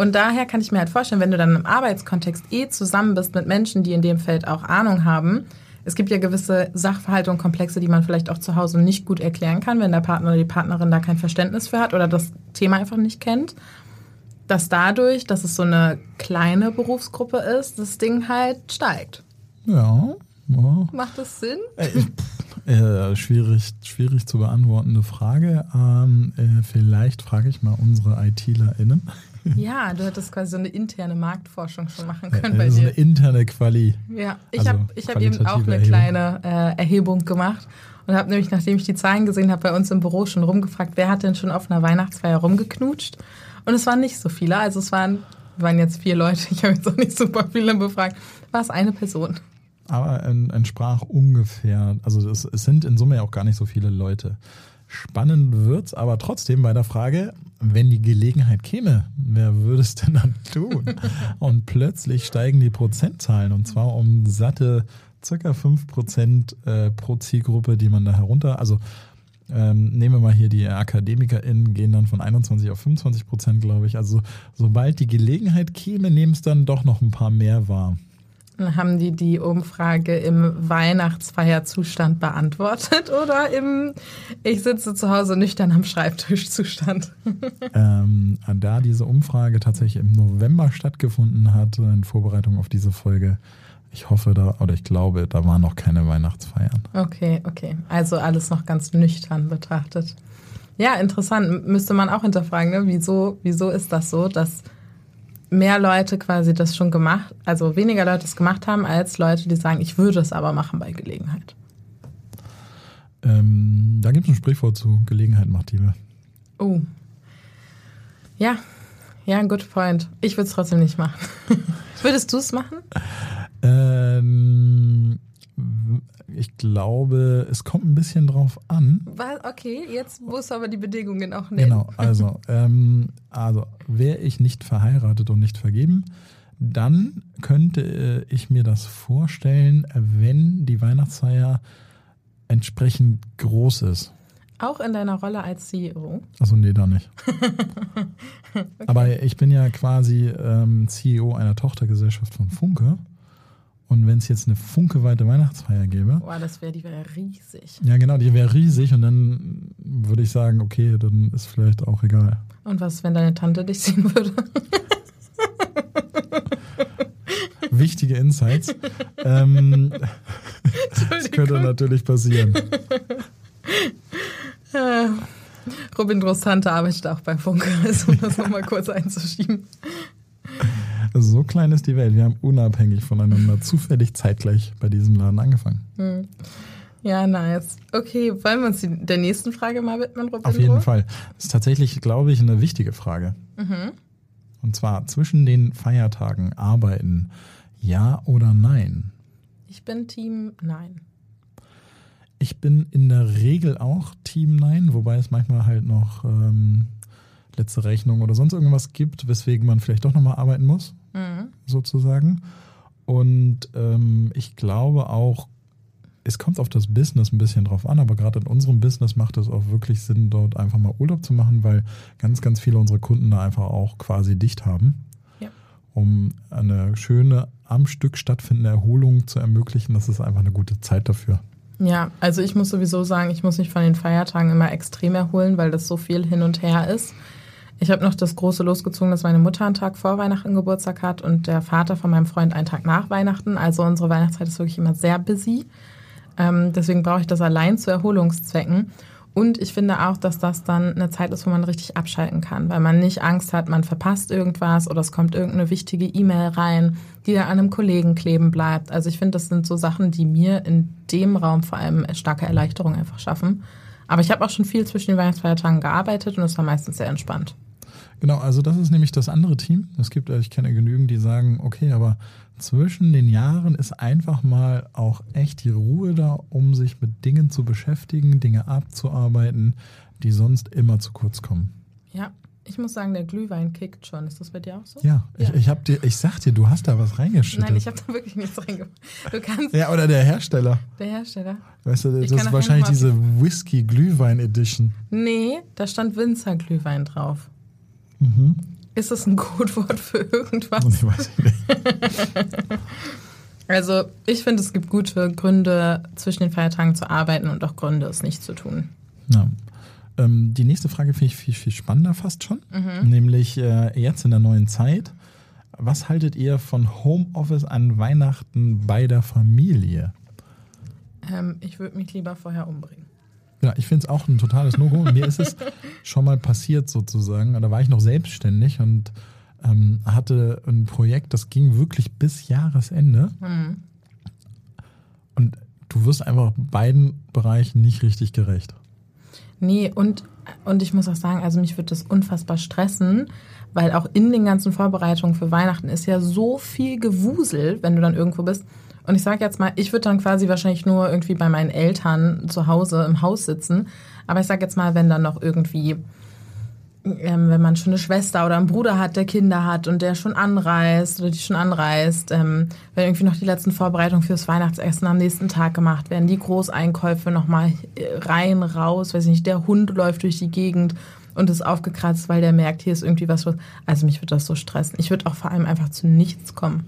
Und daher kann ich mir halt vorstellen, wenn du dann im Arbeitskontext eh zusammen bist mit Menschen, die in dem Feld auch Ahnung haben, es gibt ja gewisse Sachverhalte und Komplexe, die man vielleicht auch zu Hause nicht gut erklären kann, wenn der Partner oder die Partnerin da kein Verständnis für hat oder das Thema einfach nicht kennt. Dass dadurch, dass es so eine kleine Berufsgruppe ist, das Ding halt steigt. Ja. ja. Macht das Sinn? Äh, äh, schwierig, schwierig zu beantwortende Frage. Ähm, äh, vielleicht frage ich mal unsere ITlerInnen. <laughs> Ja, du hättest quasi so eine interne Marktforschung schon machen können bei so dir. So eine interne Quali. Ja, ich also habe hab eben auch eine Erhebung. kleine äh, Erhebung gemacht und habe nämlich, nachdem ich die Zahlen gesehen habe, bei uns im Büro schon rumgefragt, wer hat denn schon auf einer Weihnachtsfeier rumgeknutscht? Und es waren nicht so viele, also es waren, waren jetzt vier Leute, ich habe jetzt auch nicht super viele befragt, war es eine Person. Aber entsprach ungefähr, also es, es sind in Summe ja auch gar nicht so viele Leute. Spannend wird's aber trotzdem bei der Frage, wenn die Gelegenheit käme, wer würde es denn dann tun? <laughs> Und plötzlich steigen die Prozentzahlen und zwar um satte circa 5% äh, pro Zielgruppe, die man da herunter, also ähm, nehmen wir mal hier die AkademikerInnen, gehen dann von 21 auf 25 Prozent, glaube ich. Also sobald die Gelegenheit käme, nehmen es dann doch noch ein paar mehr wahr haben die die Umfrage im Weihnachtsfeierzustand beantwortet <laughs> oder im Ich sitze zu Hause nüchtern am Schreibtischzustand? <laughs> ähm, da diese Umfrage tatsächlich im November stattgefunden hat, in Vorbereitung auf diese Folge, ich hoffe da, oder ich glaube, da waren noch keine Weihnachtsfeiern. Okay, okay. Also alles noch ganz nüchtern betrachtet. Ja, interessant. Müsste man auch hinterfragen, ne? wieso, wieso ist das so, dass mehr Leute quasi das schon gemacht, also weniger Leute es gemacht haben, als Leute, die sagen, ich würde es aber machen bei Gelegenheit. Ähm, da gibt es ein Sprichwort zu, Gelegenheit macht Diebe. Oh. Ja, ja, ein good point. Ich würde es trotzdem nicht machen. <laughs> Würdest du es machen? Ähm, ich glaube, es kommt ein bisschen drauf an. Okay, jetzt musst du aber die Bedingungen auch nennen. Genau, also, <laughs> ähm, also wäre ich nicht verheiratet und nicht vergeben, dann könnte äh, ich mir das vorstellen, wenn die Weihnachtsfeier entsprechend groß ist. Auch in deiner Rolle als CEO? Achso, nee, da nicht. okay. <laughs> Aber ich bin ja quasi ähm, CEO einer Tochtergesellschaft von Funke. Und wenn es jetzt eine funkeweite Weihnachtsfeier gäbe. Boah, das wäre, die wäre riesig. Ja, genau, die wäre riesig und dann würde ich sagen, okay, dann ist vielleicht auch egal. Und was, wenn deine Tante dich sehen würde? <laughs> Wichtige Insights. ähm, <laughs> das könnte natürlich passieren. Robin Drost Tante arbeitet auch bei Funke, also um das nochmal kurz einzuschieben. Klein ist die Welt. Wir haben unabhängig voneinander zufällig zeitgleich bei diesem Laden angefangen. Hm. Ja, nice. Okay, wollen wir uns die, der nächsten Frage mal widmen, Robin? Auf jeden Fall. Das ist tatsächlich, glaube ich, eine wichtige Frage. Mhm. Und zwar zwischen den Feiertagen arbeiten, ja oder nein? Ich bin Team Nein. Ich bin in der Regel auch Team Nein, wobei es manchmal halt noch ähm, letzte Rechnung oder sonst irgendwas gibt, weswegen man vielleicht doch nochmal arbeiten muss, mhm. sozusagen. Und ähm, ich glaube auch, es kommt auf das Business ein bisschen drauf an, aber gerade in unserem Business macht es auch wirklich Sinn, dort einfach mal Urlaub zu machen, weil ganz, ganz viele unserer Kunden da einfach auch quasi dicht haben, ja. um eine schöne, am Stück stattfindende Erholung zu ermöglichen. Das ist einfach eine gute Zeit dafür. Ja, also ich muss sowieso sagen, ich muss mich von den Feiertagen immer extrem erholen, weil das so viel hin und her ist. Ich habe noch das große losgezogen, dass meine Mutter einen Tag vor Weihnachten Geburtstag hat und der Vater von meinem Freund einen Tag nach Weihnachten. Also unsere Weihnachtszeit ist wirklich immer sehr busy. Ähm, deswegen brauche ich das allein zu Erholungszwecken. Und ich finde auch, dass das dann eine Zeit ist, wo man richtig abschalten kann, weil man nicht Angst hat, man verpasst irgendwas oder es kommt irgendeine wichtige E-Mail rein, die dann an einem Kollegen kleben bleibt. Also ich finde, das sind so Sachen, die mir in dem Raum vor allem starke Erleichterung einfach schaffen. Aber ich habe auch schon viel zwischen den Weihnachtsfeiertagen gearbeitet und es war meistens sehr entspannt. Genau, also das ist nämlich das andere Team. Es gibt, ich kenne genügend, die sagen, okay, aber zwischen den Jahren ist einfach mal auch echt die Ruhe da, um sich mit Dingen zu beschäftigen, Dinge abzuarbeiten, die sonst immer zu kurz kommen. Ja, ich muss sagen, der Glühwein kickt schon. Ist das bei dir auch so? Ja, ja. Ich, ich, hab dir, ich sag dir, du hast da was reingeschüttet. Nein, ich habe da wirklich nichts reingemacht. Du kannst. Ja, oder der Hersteller. Der Hersteller. Weißt du, das ist wahrscheinlich diese Whisky-Glühwein-Edition. Nee, da stand Winzer-Glühwein drauf. Mhm. Ist das ein Codewort für irgendwas? Nee, weiß ich nicht. <laughs> also, ich finde, es gibt gute Gründe, zwischen den Feiertagen zu arbeiten und auch Gründe, es nicht zu tun. Ja. Ähm, die nächste Frage finde ich viel, viel spannender fast schon. Mhm. Nämlich äh, jetzt in der neuen Zeit. Was haltet ihr von Homeoffice an Weihnachten bei der Familie? Ähm, ich würde mich lieber vorher umbringen. Ja, ich finde es auch ein totales No-Go. <laughs> Mir ist es schon mal passiert sozusagen. Da war ich noch selbstständig und ähm, hatte ein Projekt, das ging wirklich bis Jahresende. Mhm. Und du wirst einfach beiden Bereichen nicht richtig gerecht. Nee, und, und ich muss auch sagen, also mich wird das unfassbar stressen, weil auch in den ganzen Vorbereitungen für Weihnachten ist ja so viel Gewusel, wenn du dann irgendwo bist. Und ich sage jetzt mal, ich würde dann quasi wahrscheinlich nur irgendwie bei meinen Eltern zu Hause im Haus sitzen. Aber ich sage jetzt mal, wenn dann noch irgendwie, ähm, wenn man schon eine Schwester oder einen Bruder hat, der Kinder hat und der schon anreist oder die schon anreist, ähm, wenn irgendwie noch die letzten Vorbereitungen fürs Weihnachtsessen am nächsten Tag gemacht werden, die Großeinkäufe nochmal äh, rein, raus, weiß ich nicht, der Hund läuft durch die Gegend und ist aufgekratzt, weil der merkt, hier ist irgendwie was. Also mich würde das so stressen. Ich würde auch vor allem einfach zu nichts kommen.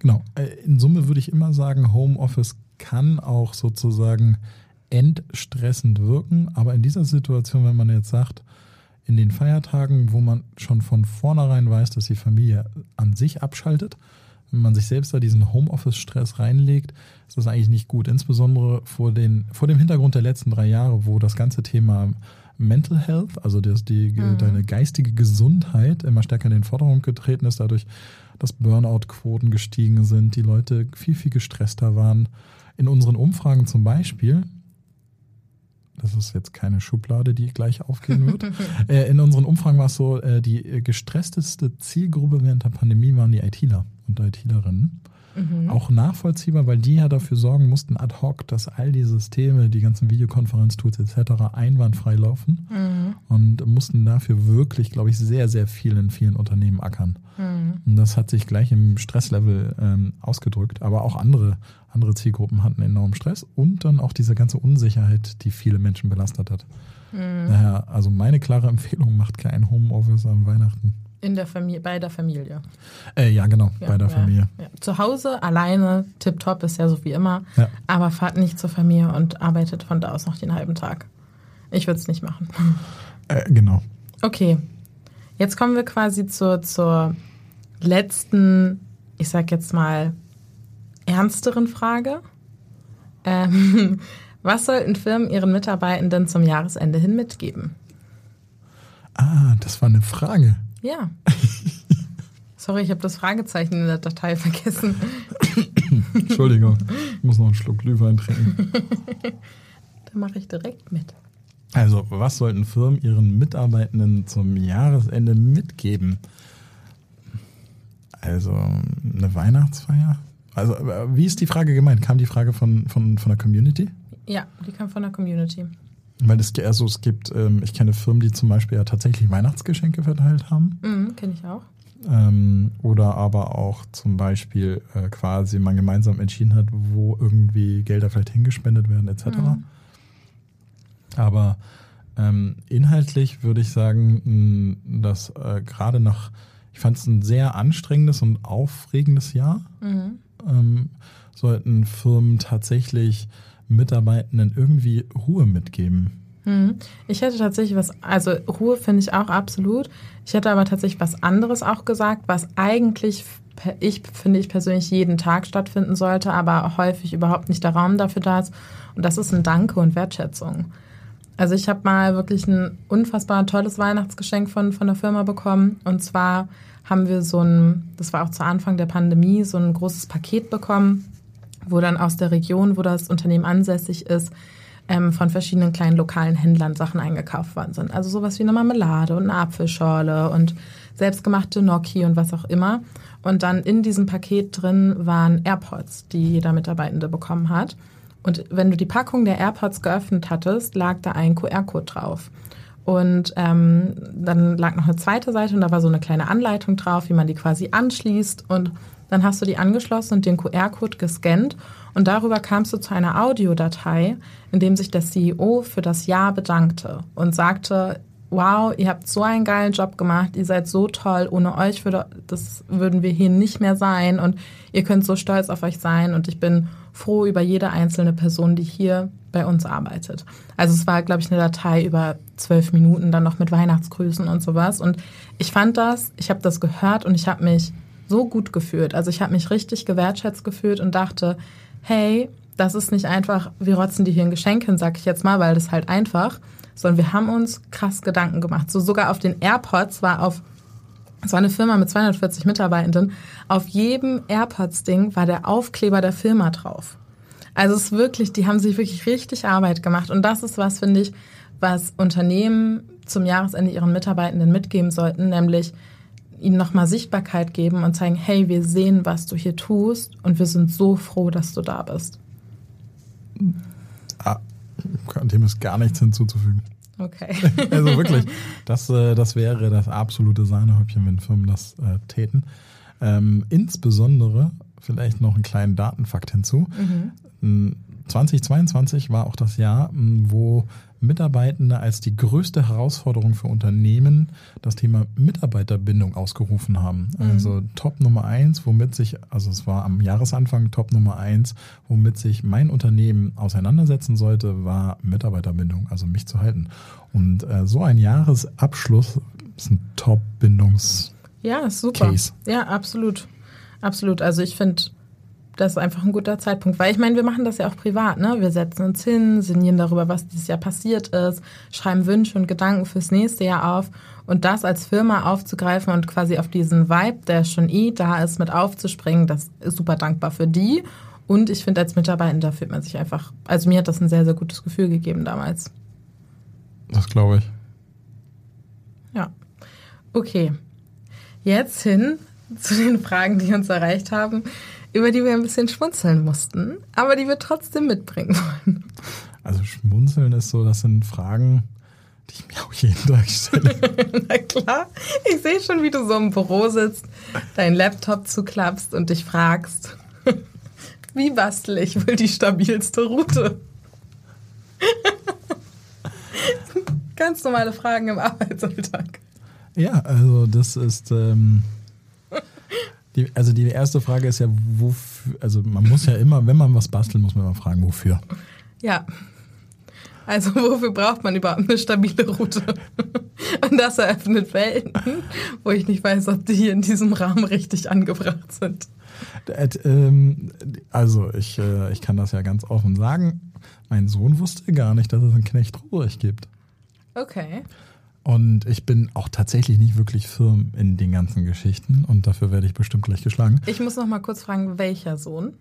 Genau. Äh, in Summe würde ich immer sagen, Homeoffice kann auch sozusagen entstressend wirken. Aber in dieser Situation, wenn man jetzt sagt, in den Feiertagen, wo man schon von vornherein weiß, dass die Familie an sich abschaltet, wenn man sich selbst da diesen Homeoffice-Stress reinlegt, ist das eigentlich nicht gut. Insbesondere vor, den, vor dem Hintergrund der letzten drei Jahre, wo das ganze Thema Mental Health, also das, die, mhm. deine geistige Gesundheit immer stärker in den Vordergrund getreten ist, dadurch, dass Burnout-Quoten gestiegen sind, die Leute viel, viel gestresster waren. In unseren Umfragen zum Beispiel, das ist jetzt keine Schublade, die gleich aufgehen wird. <laughs> äh, in unseren Umfragen war es so, äh, die gestressteste Zielgruppe während der Pandemie waren die ITler und ITlerinnen. Mhm. Auch nachvollziehbar, weil die ja dafür sorgen mussten ad hoc, dass all die Systeme, die ganzen Videokonferenztools etc. einwandfrei laufen mhm. und mussten dafür wirklich, glaube ich, sehr, sehr viel in vielen Unternehmen ackern. Mhm. Und das hat sich gleich im Stresslevel ähm, ausgedrückt, aber auch andere, andere Zielgruppen hatten enormen Stress und dann auch diese ganze Unsicherheit, die viele Menschen belastet hat. Mhm. Daher, also meine klare <laughs> Empfehlung, macht kein Homeoffice an Weihnachten. In der Familie, bei der Familie. Äh, ja, genau, ja, bei der ja, Familie. Ja. Zu Hause alleine, tipptopp ist ja so wie immer, aber fahrt nicht zur Familie und arbeitet von da aus noch den halben Tag. Ich würde es nicht machen. Äh, genau. Okay, jetzt kommen wir quasi zur, zur letzten, ich sag jetzt mal, ernsteren Frage. Ähm, <laughs> was sollten Firmen ihren Mitarbeitenden zum Jahresende hin mitgeben? Ah, das war eine Frage. Ja. <laughs> Sorry, ich habe das Fragezeichen in der Datei vergessen. Entschuldigung, ich muss noch einen Schluck Glühwein trinken. <laughs> da mache ich direkt mit. Also, was sollten Firmen ihren Mitarbeitenden zum Jahresende mitgeben? Also, eine Weihnachtsfeier? Also, wie ist die Frage gemeint? Kam die Frage von, von, von der Community? Ja, die kam von der Community. Weil es, also es gibt, ähm, ich kenne Firmen, die zum Beispiel ja tatsächlich Weihnachtsgeschenke verteilt haben. Mhm, kenne ich auch. Ähm, oder aber auch zum Beispiel äh, quasi man gemeinsam entschieden hat, wo irgendwie Gelder vielleicht hingespendet werden, etc. Mhm. Aber ähm, inhaltlich würde ich sagen, dass äh, gerade nach, ich fand es ein sehr anstrengendes und aufregendes Jahr, mhm. ähm, sollten Firmen tatsächlich Mitarbeitenden irgendwie Ruhe mitgeben? Hm. Ich hätte tatsächlich was, also Ruhe finde ich auch absolut. Ich hätte aber tatsächlich was anderes auch gesagt, was eigentlich ich finde ich persönlich jeden Tag stattfinden sollte, aber häufig überhaupt nicht der Raum dafür da ist. Und das ist ein Danke und Wertschätzung. Also ich habe mal wirklich ein unfassbar tolles Weihnachtsgeschenk von, von der Firma bekommen. Und zwar haben wir so ein, das war auch zu Anfang der Pandemie, so ein großes Paket bekommen wo dann aus der Region, wo das Unternehmen ansässig ist, ähm, von verschiedenen kleinen lokalen Händlern Sachen eingekauft worden sind. Also sowas wie eine Marmelade und eine Apfelschorle und selbstgemachte Gnocchi und was auch immer. Und dann in diesem Paket drin waren AirPods, die jeder Mitarbeitende bekommen hat. Und wenn du die Packung der AirPods geöffnet hattest, lag da ein QR-Code drauf. Und ähm, dann lag noch eine zweite Seite und da war so eine kleine Anleitung drauf, wie man die quasi anschließt. Und dann hast du die angeschlossen und den QR-Code gescannt und darüber kamst du zu einer Audiodatei, in dem sich der CEO für das Jahr bedankte und sagte, wow, ihr habt so einen geilen Job gemacht, ihr seid so toll, ohne euch würde, das würden wir hier nicht mehr sein und ihr könnt so stolz auf euch sein und ich bin froh über jede einzelne Person, die hier bei uns arbeitet. Also es war, glaube ich, eine Datei über zwölf Minuten, dann noch mit Weihnachtsgrüßen und sowas und ich fand das, ich habe das gehört und ich habe mich so gut gefühlt. Also ich habe mich richtig gewertschätzt gefühlt und dachte, hey, das ist nicht einfach, wir rotzen dir hier ein Geschenk hin, sag ich jetzt mal, weil das halt einfach, sondern wir haben uns krass Gedanken gemacht. So sogar auf den AirPods war auf, war eine Firma mit 240 Mitarbeitenden, auf jedem AirPods-Ding war der Aufkleber der Firma drauf. Also es ist wirklich, die haben sich wirklich richtig Arbeit gemacht und das ist was, finde ich, was Unternehmen zum Jahresende ihren Mitarbeitenden mitgeben sollten, nämlich ihnen nochmal Sichtbarkeit geben und zeigen, hey, wir sehen, was du hier tust und wir sind so froh, dass du da bist. Ah, dem ist gar nichts hinzuzufügen. Okay. <laughs> also wirklich, <laughs> das, äh, das wäre das absolute Sahnehäubchen, wenn Firmen das äh, täten. Ähm, insbesondere, vielleicht noch einen kleinen Datenfakt hinzu. Mhm. 2022 war auch das Jahr, wo Mitarbeitende als die größte Herausforderung für Unternehmen das Thema Mitarbeiterbindung ausgerufen haben. Mhm. Also Top Nummer eins, womit sich, also es war am Jahresanfang Top Nummer eins, womit sich mein Unternehmen auseinandersetzen sollte, war Mitarbeiterbindung, also mich zu halten. Und äh, so ein Jahresabschluss ist ein Top-Bindungs- ja, super. Case. Ja, absolut. Absolut. Also ich finde, das ist einfach ein guter Zeitpunkt, weil ich meine, wir machen das ja auch privat, ne? Wir setzen uns hin, sinnieren darüber, was dieses Jahr passiert ist, schreiben Wünsche und Gedanken fürs nächste Jahr auf und das als Firma aufzugreifen und quasi auf diesen Vibe, der schon eh da ist, mit aufzuspringen, das ist super dankbar für die und ich finde als Mitarbeitender fühlt man sich einfach, also mir hat das ein sehr sehr gutes Gefühl gegeben damals. Das glaube ich. Ja. Okay. Jetzt hin zu den Fragen, die uns erreicht haben über die wir ein bisschen schmunzeln mussten, aber die wir trotzdem mitbringen wollen. Also schmunzeln ist so, das sind Fragen, die ich mir auch jeden Tag stelle. <laughs> Na klar, ich sehe schon, wie du so im Büro sitzt, deinen Laptop zuklappst und dich fragst, <laughs> wie bastel ich wohl die stabilste Route? <laughs> Ganz normale Fragen im Arbeitsalltag. Ja, also das ist... Ähm die, also die erste Frage ist ja, wofür, also man muss ja immer, wenn man was bastelt, muss man immer fragen, wofür. Ja. Also wofür braucht man überhaupt eine stabile Route? Und das eröffnet Welten, wo ich nicht weiß, ob die hier in diesem Rahmen richtig angebracht sind. Ähm, also ich, äh, ich kann das ja ganz offen sagen. Mein Sohn wusste gar nicht, dass es einen Knecht Ruhrich gibt. Okay. Und ich bin auch tatsächlich nicht wirklich firm in den ganzen Geschichten und dafür werde ich bestimmt gleich geschlagen. Ich muss noch mal kurz fragen, welcher Sohn?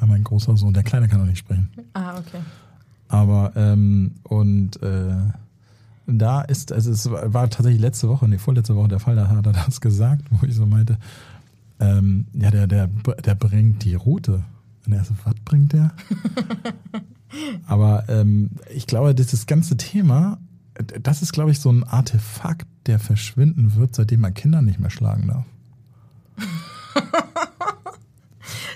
Ja, mein großer Sohn, der Kleine kann noch nicht sprechen. Ah, okay. Aber, ähm, und äh, da ist, also es war tatsächlich letzte Woche, nee, vorletzte Woche der Fall, da hat er das gesagt, wo ich so meinte, ähm, ja, der, der, der bringt die Route. Und er so, was bringt der? <laughs> Aber ähm, ich glaube, das ganze Thema das ist, glaube ich, so ein Artefakt, der verschwinden wird, seitdem man Kinder nicht mehr schlagen darf.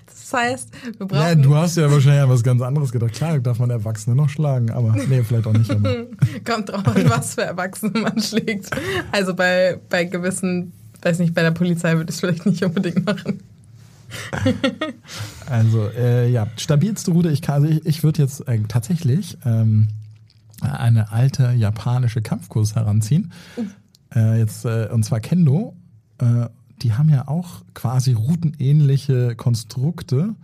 das heißt, wir brauchen. Ja, du hast ja wahrscheinlich an was ganz anderes gedacht. Klar, darf man Erwachsene noch schlagen, aber nee, vielleicht auch nicht. <laughs> Kommt drauf an, was für Erwachsene man schlägt. Also bei, bei gewissen, weiß nicht, bei der Polizei würde ich es vielleicht nicht unbedingt machen. also, äh, ja, stabilste Route, ich, also ich, ich würde jetzt äh, tatsächlich. Ähm, eine alte japanische Kampfkurs heranziehen. Uh. Äh, jetzt, äh, und zwar Kendo. Äh, die haben ja auch quasi routenähnliche Konstrukte,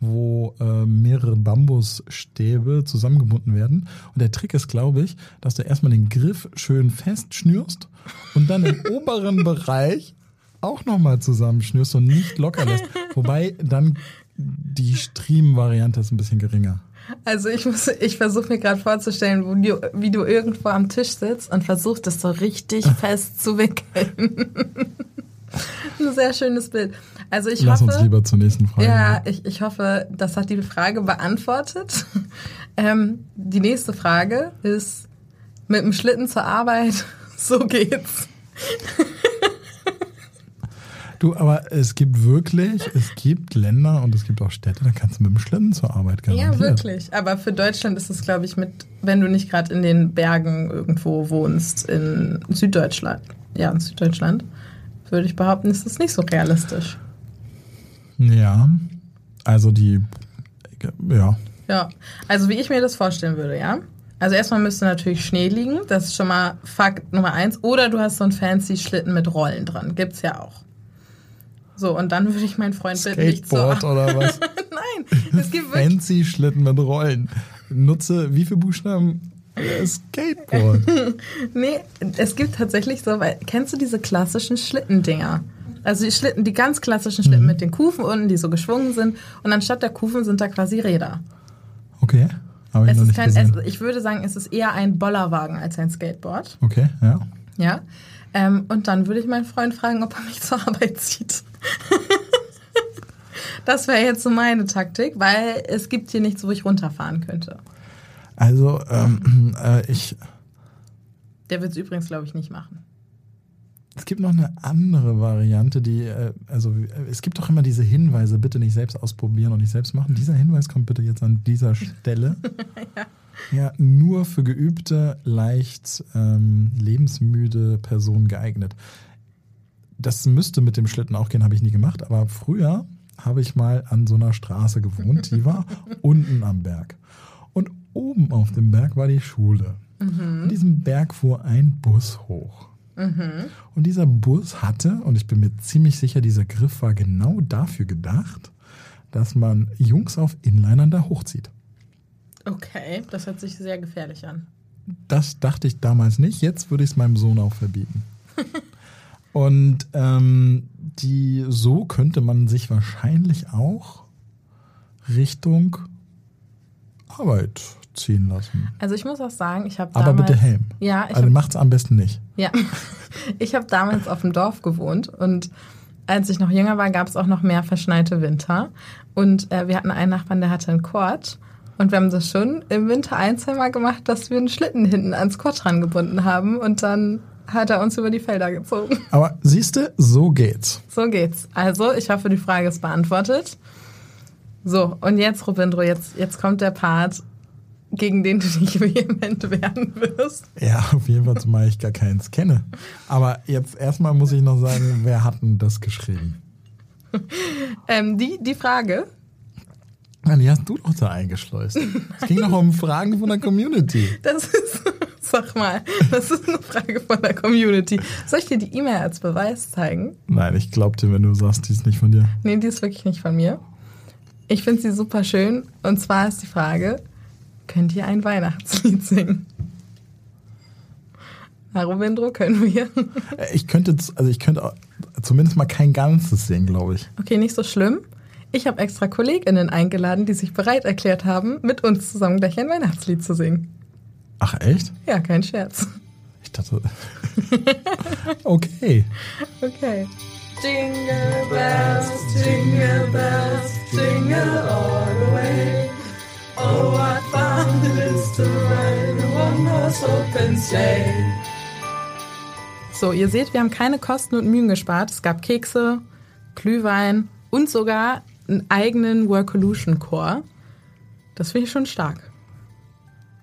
wo äh, mehrere Bambusstäbe zusammengebunden werden. Und der Trick ist, glaube ich, dass du erstmal den Griff schön festschnürst und dann im <laughs> oberen Bereich auch nochmal zusammenschnürst und nicht locker lässt. <laughs> Wobei dann die Striemen-Variante ist ein bisschen geringer. Also ich muss, ich versuche mir gerade vorzustellen, wo du, wie du irgendwo am Tisch sitzt und versuchst, das so richtig fest zu wickeln. <laughs> Ein sehr schönes Bild. Also ich Lass hoffe, uns lieber zur nächsten Frage. Ja, ich, ich hoffe, das hat die Frage beantwortet. <laughs> Ähm, die nächste Frage ist mit dem Schlitten zur Arbeit. <laughs> So geht's. Du, aber es gibt wirklich, es gibt Länder und es gibt auch Städte, da kannst du mit dem Schlitten zur Arbeit gehen. Ja, wirklich. Aber für Deutschland ist es, glaube ich, mit, wenn du nicht gerade in den Bergen irgendwo wohnst, in Süddeutschland, ja, in Süddeutschland, würde ich behaupten, ist das nicht so realistisch. Ja, also die, ja. Ja, also wie ich mir das vorstellen würde, ja. Also erstmal müsste natürlich Schnee liegen, das ist schon mal Fakt Nummer eins. Oder du hast so einen fancy Schlitten mit Rollen dran, gibt's ja auch. So, und dann würde ich meinen Freund bitten, nicht so. oder <laughs> was? Nein, es gibt wirklich. Fancy Schlitten mit Rollen. Nutze wie viele Buchstaben? Skateboard. <laughs> nee, es gibt tatsächlich so, weil, kennst du diese klassischen Schlittendinger? Also die Schlitten, die ganz klassischen Schlitten mhm. mit den Kufen unten, die so geschwungen sind. Und anstatt der Kufen sind da quasi Räder. Okay. Aber es ich, ist kein, es, ich würde sagen, es ist eher ein Bollerwagen als ein Skateboard. Okay, ja. Ja. Ähm, und dann würde ich meinen Freund fragen, ob er mich <laughs> zur Arbeit zieht. Das wäre jetzt so meine Taktik, weil es gibt hier nichts, wo ich runterfahren könnte. Also, ähm, äh, ich. Der wird es übrigens, glaube ich, nicht machen. Es gibt noch eine andere Variante, die, äh, also es gibt doch immer diese Hinweise, bitte nicht selbst ausprobieren und nicht selbst machen. Dieser Hinweis kommt bitte jetzt an dieser Stelle. <laughs> ja. Ja, nur für geübte, leicht ähm, lebensmüde Personen geeignet. Das müsste mit dem Schlitten auch gehen, habe ich nie gemacht, aber früher habe ich mal an so einer Straße gewohnt, die war <laughs> unten am Berg. Und oben auf dem Berg war die Schule. Mhm. An diesem Berg fuhr ein Bus hoch. Und dieser Bus hatte, und ich bin mir ziemlich sicher, dieser Griff war genau dafür gedacht, dass man Jungs auf Inlinern da hochzieht. Okay, das hört sich sehr gefährlich an. Das dachte ich damals nicht. Jetzt würde ich es meinem Sohn auch verbieten. <laughs> Und ähm, die, so könnte man sich wahrscheinlich auch Richtung Arbeit ziehen lassen. Also ich muss auch sagen, ich habe Aber damals... bitte Helm. Ja, ich Also macht's am besten nicht. ja. <laughs> ich habe damals auf dem Dorf gewohnt und als ich noch jünger war, gab es auch noch mehr verschneite Winter. Und äh, wir hatten einen Nachbarn, der hatte einen Quad. Und wir haben das schon im Winter ein, zwei Mal gemacht, dass wir einen Schlitten hinten ans Quad dran gebunden haben. Und dann hat er uns über die Felder gezogen. <laughs> Aber siehste, so geht's. So geht's. Also, ich hoffe, die Frage ist beantwortet. So, und jetzt, Robindro, jetzt, jetzt kommt der Part, gegen den du dich <laughs> vehement werden wirst. Ja, auf jeden Fall, zumal ich gar keins kenne. Aber jetzt erstmal muss ich noch sagen, wer hat denn das geschrieben? <laughs> Ähm, die, die Frage, Die hast du doch da eingeschleust. Es ging doch um Fragen von der Community. das ist, sag mal, das ist eine Frage von der Community. Soll ich dir die E-Mail als Beweis zeigen? Nein, ich glaub dir, wenn du sagst, die ist nicht von dir. Nee, die ist wirklich nicht von mir. Ich finde sie super schön. Und zwar ist die Frage, könnt ihr ein Weihnachtslied singen? Na, Robindro, können wir? Äh, Ich könnte, also ich könnte auch zumindest mal kein ganzes singen, glaube ich. Okay, nicht so schlimm. Ich habe extra KollegInnen eingeladen, die sich bereit erklärt haben, mit uns zusammen gleich ein Weihnachtslied zu singen. Ach, echt? Ja, kein Scherz. Ich dachte. <laughs> okay. Okay. Jingle bells, jingle bells, jingle all the way. Oh, what fun it is to ride in one horse open sleigh. So, ihr seht, wir haben keine Kosten und Mühen gespart. Es gab Kekse, Glühwein und sogar einen eigenen Workolution-Chor. Das finde ich schon stark.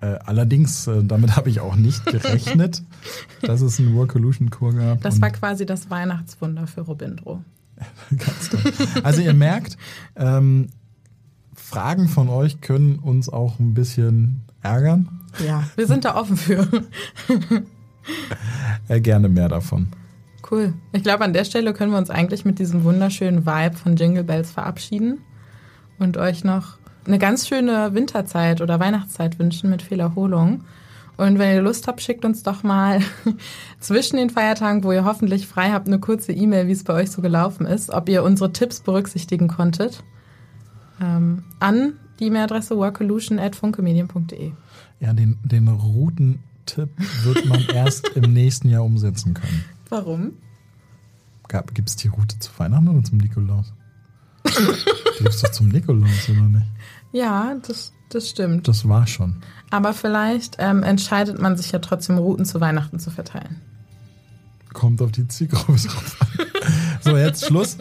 Äh, allerdings, äh, damit habe ich auch nicht gerechnet, <laughs> dass es einen Workolution-Chor gab. Das war quasi das Weihnachtswunder für Robindro. <laughs> Ganz toll. Also ihr merkt, ähm, Fragen von euch können uns auch ein bisschen ärgern. Ja, wir sind da offen für. <laughs> Äh, gerne mehr davon. Cool. Ich glaube, an der Stelle können wir uns eigentlich mit diesem wunderschönen Vibe von Jingle Bells verabschieden und euch noch eine ganz schöne Winterzeit oder Weihnachtszeit wünschen mit viel Erholung. Und wenn ihr Lust habt, schickt uns doch mal <laughs> zwischen den Feiertagen, wo ihr hoffentlich frei habt, eine kurze E-Mail, wie es bei euch so gelaufen ist, ob ihr unsere Tipps berücksichtigen konntet, ähm, an die E-Mail-Adresse workolution.funkemedien.de. Ja, den, den Routentipp wird man <laughs> erst im nächsten Jahr umsetzen können. Warum? Gibt es die Route zu Weihnachten oder zum Nikolaus? die gibt es doch zum Nikolaus, oder nicht? Ja, das, das stimmt. Das war schon. Aber vielleicht ähm, entscheidet man sich ja trotzdem, Routen zu Weihnachten zu verteilen. Kommt auf die Zielgruppe <laughs> drauf an. So, jetzt Schluss.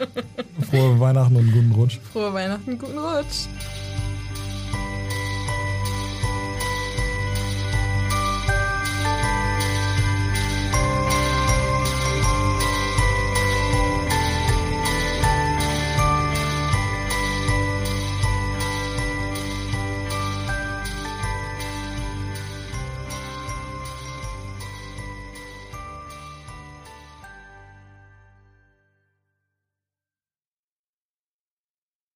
Frohe Weihnachten und guten Rutsch. Frohe Weihnachten, guten Rutsch.